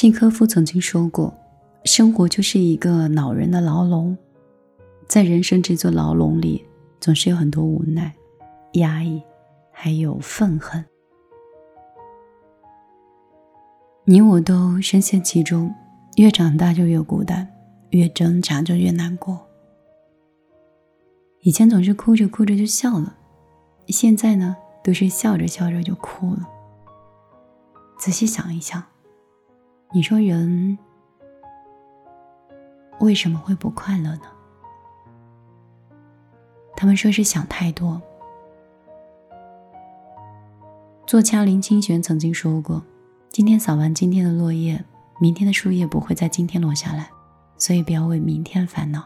契科夫曾经说过：“生活就是一个恼人的牢笼，在人生这座牢笼里，总是有很多无奈、压抑，还有愤恨。你我都深陷其中，越长大就越孤单，越挣扎就越难过。以前总是哭着哭着就笑了，现在呢，都是笑着笑着就哭了。仔细想一想。”你说人为什么会不快乐呢？他们说是想太多。作家林清玄曾经说过：“今天扫完今天的落叶，明天的树叶不会在今天落下来，所以不要为明天烦恼，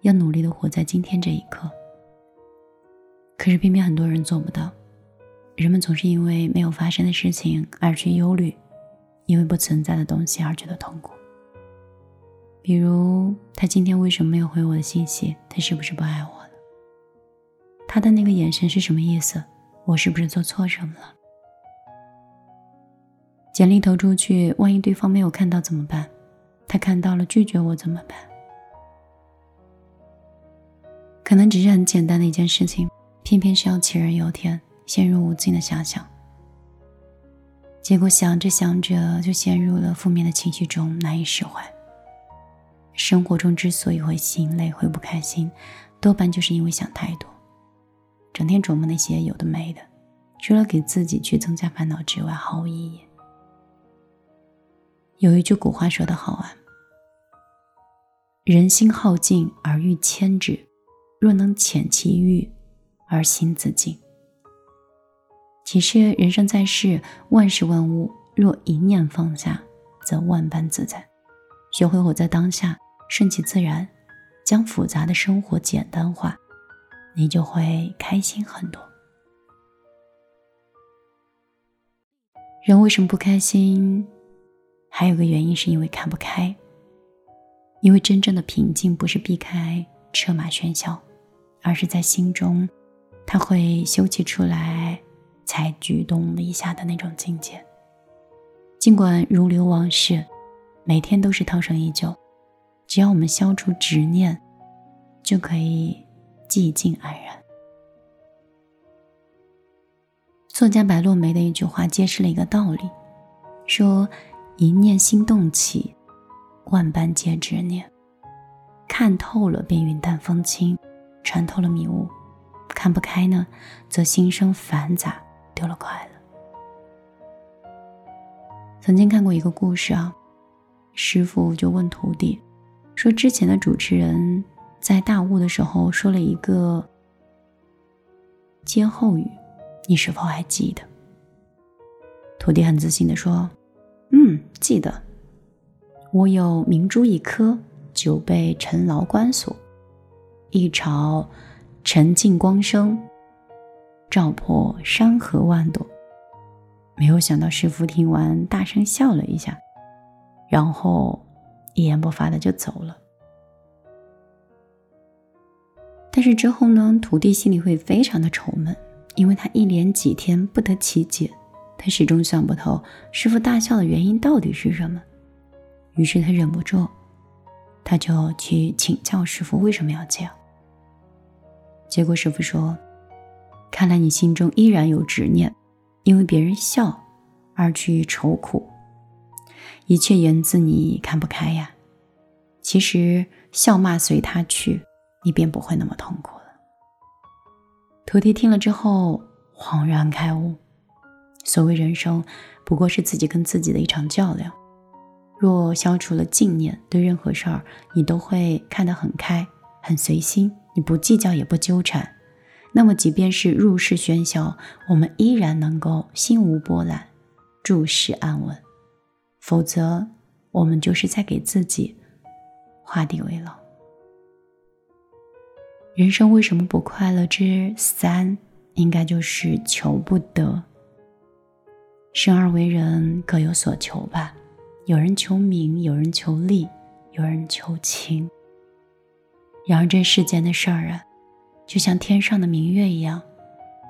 要努力的活在今天这一刻。”可是偏偏很多人做不到，人们总是因为没有发生的事情而去忧虑。因为不存在的东西而觉得痛苦，比如他今天为什么没有回我的信息？他是不是不爱我了？他的那个眼神是什么意思？我是不是做错什么了？简历投出去，万一对方没有看到怎么办？他看到了拒绝我怎么办？可能只是很简单的一件事情，偏偏是要杞人忧天，陷入无尽的遐想。结果想着想着就陷入了负面的情绪中，难以释怀。生活中之所以会心累、会不开心，多半就是因为想太多，整天琢磨那些有的没的，除了给自己去增加烦恼之外，毫无意义。有一句古话说得好啊：“人心好静而欲牵之，若能遣其欲而心自静。”其实，人生在世，万事万物，若一念放下，则万般自在。学会活在当下，顺其自然，将复杂的生活简单化，你就会开心很多。人为什么不开心？还有个原因，是因为看不开。因为真正的平静，不是避开车马喧嚣，而是在心中，它会休憩出来。才举动了一下的那种境界。尽管如流往事，每天都是涛声依旧，只要我们消除执念，就可以寂静安然。作家白落梅的一句话揭示了一个道理：说一念心动起，万般皆执念。看透了便云淡风轻，穿透了迷雾；看不开呢，则心生繁杂。丢了快乐。曾经看过一个故事啊，师傅就问徒弟说：“之前的主持人在大雾的时候说了一个歇后语，你是否还记得？”徒弟很自信的说：“嗯，记得。我有明珠一颗，久被陈牢关锁，一朝沉静光生。”照破山河万朵，没有想到师傅听完大声笑了一下，然后一言不发的就走了。但是之后呢，徒弟心里会非常的愁闷，因为他一连几天不得其解，他始终想不透师傅大笑的原因到底是什么。于是他忍不住，他就去请教师傅为什么要这样。结果师傅说。看来你心中依然有执念，因为别人笑而去愁苦，一切源自你看不开呀。其实笑骂随他去，你便不会那么痛苦了。徒弟听了之后恍然开悟：所谓人生，不过是自己跟自己的一场较量。若消除了静念，对任何事儿你都会看得很开、很随心，你不计较也不纠缠。那么，即便是入世喧嚣，我们依然能够心无波澜，注视安稳。否则，我们就是在给自己画地为牢。人生为什么不快乐？之三，应该就是求不得。生而为人，各有所求吧。有人求名，有人求利，有人求情。然而，这世间的事儿啊。就像天上的明月一样，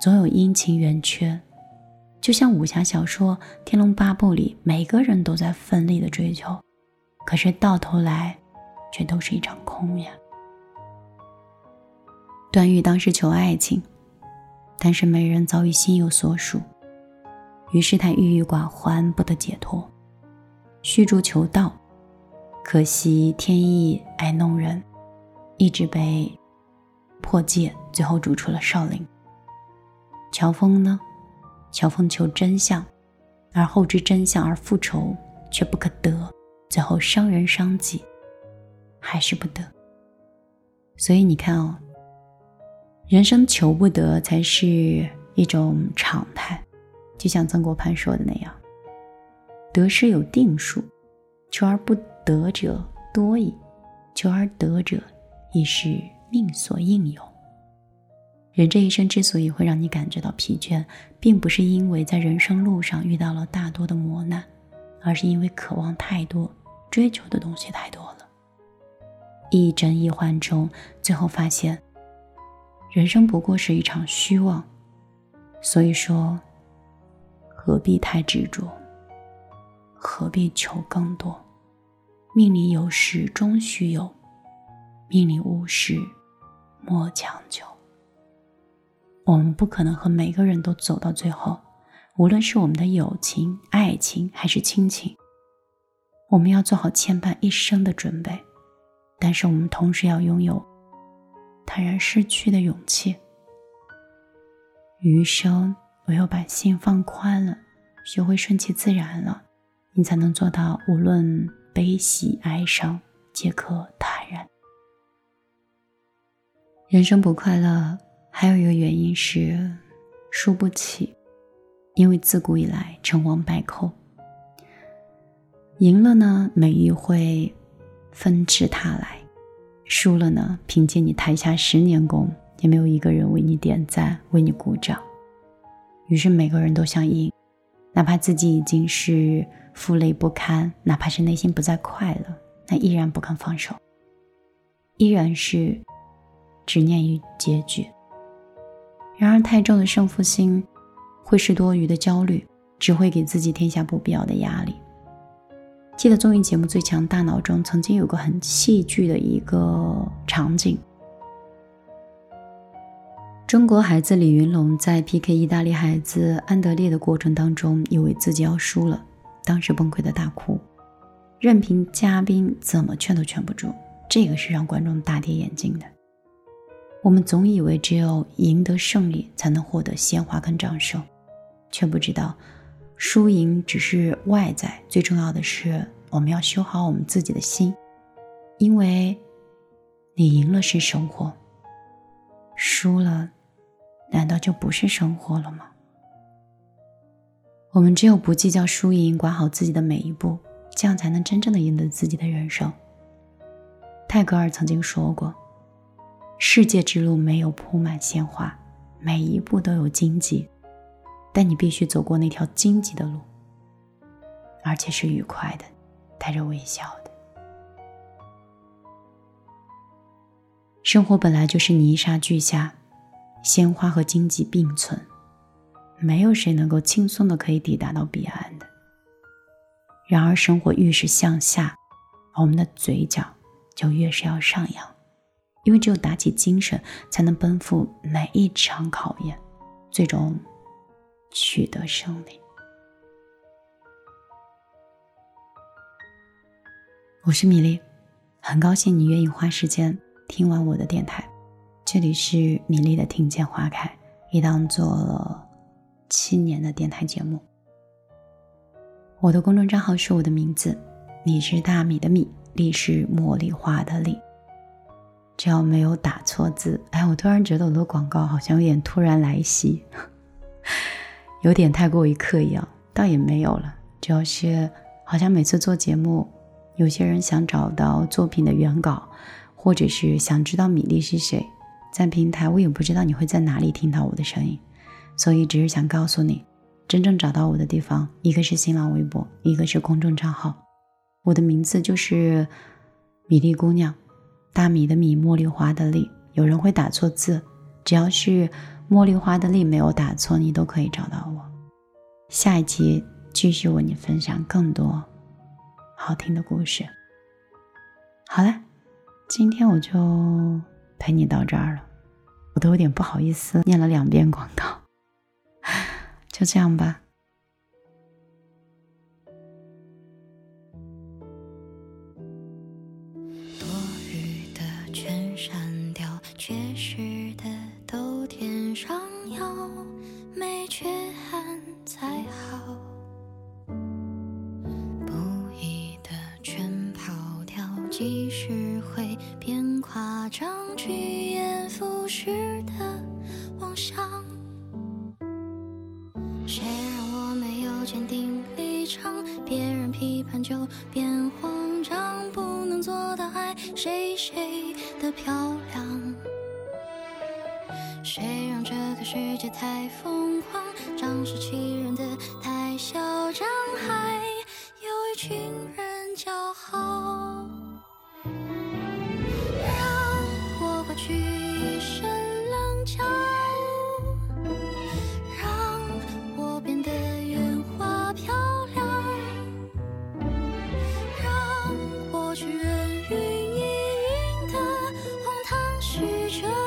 总有阴晴圆缺，就像武侠小说《天龙八部》里，每个人都在奋力的追求，可是到头来，却都是一场空呀。段誉当时求爱情，但是美人早已心有所属，于是他郁郁寡欢，不得解脱。虚竹求道，可惜天意爱弄人，一直被破戒，最后逐出了少林。乔峰呢？乔峰求真相，而后知真相而复仇，却不可得，最后伤人伤己，还是不得。所以你看哦，人生求不得才是一种常态，就像曾国藩说的那样：“得失有定数，求而不得者多矣，求而得者亦是命所应有。”人这一生之所以会让你感觉到疲倦，并不是因为在人生路上遇到了大多的磨难，而是因为渴望太多，追求的东西太多了。一真一幻中，最后发现，人生不过是一场虚妄。所以说，何必太执着？何必求更多？命里有时终须有，命里无时莫强求。我们不可能和每个人都走到最后，无论是我们的友情、爱情还是亲情，我们要做好牵绊一生的准备。但是我们同时要拥有坦然失去的勇气。余生唯有把心放宽了，学会顺其自然了，你才能做到无论悲喜哀伤皆可坦然。人生不快乐。还有一个原因是输不起，因为自古以来成王败寇，赢了呢美玉会纷至沓来，输了呢凭借你台下十年功，也没有一个人为你点赞为你鼓掌。于是每个人都想赢，哪怕自己已经是负累不堪，哪怕是内心不再快乐，那依然不肯放手，依然是执念于结局。然而，太重的胜负心会是多余的焦虑，只会给自己添下不必要的压力。记得综艺节目《最强大脑》中曾经有个很戏剧的一个场景：中国孩子李云龙在 PK 意大利孩子安德烈的过程当中，以为自己要输了，当时崩溃的大哭，任凭嘉宾怎么劝都劝不住。这个是让观众大跌眼镜的。我们总以为只有赢得胜利才能获得鲜花跟掌声，却不知道输赢只是外在，最重要的是我们要修好我们自己的心。因为，你赢了是生活，输了，难道就不是生活了吗？我们只有不计较输赢，管好自己的每一步，这样才能真正的赢得自己的人生。泰戈尔曾经说过。世界之路没有铺满鲜花，每一步都有荆棘，但你必须走过那条荆棘的路，而且是愉快的，带着微笑的。生活本来就是泥沙俱下，鲜花和荆棘并存，没有谁能够轻松的可以抵达到彼岸的。然而，生活越是向下，我们的嘴角就越是要上扬。因为只有打起精神，才能奔赴每一场考验，最终取得胜利。我是米粒，很高兴你愿意花时间听完我的电台。这里是米粒的听见花开，一档做了七年的电台节目。我的公众账号是我的名字，米是大米的米，粒是茉莉花的粒。只要没有打错字，哎，我突然觉得我的广告好像有点突然来袭，有点太过于刻意啊，倒也没有了。主要是好像每次做节目，有些人想找到作品的原稿，或者是想知道米粒是谁，在平台我也不知道你会在哪里听到我的声音，所以只是想告诉你，真正找到我的地方，一个是新浪微博，一个是公众账号，我的名字就是米粒姑娘。大米的米，茉莉花的莉，有人会打错字，只要是茉莉花的莉没有打错，你都可以找到我。下一集继续为你分享更多好听的故事。好了，今天我就陪你到这儿了，我都有点不好意思念了两遍广告，就这样吧。好不易的全跑掉即使会变夸张趋炎附势的妄想谁让我没有坚定立场别人批判就变慌张不能做到爱谁谁的漂亮。谁让这个世界太疯狂，仗势欺人的太嚣张，还有一群人叫好。让我过去一身冷傲，让我变得圆滑漂亮，让我去人云亦云的荒唐曲折。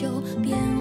就变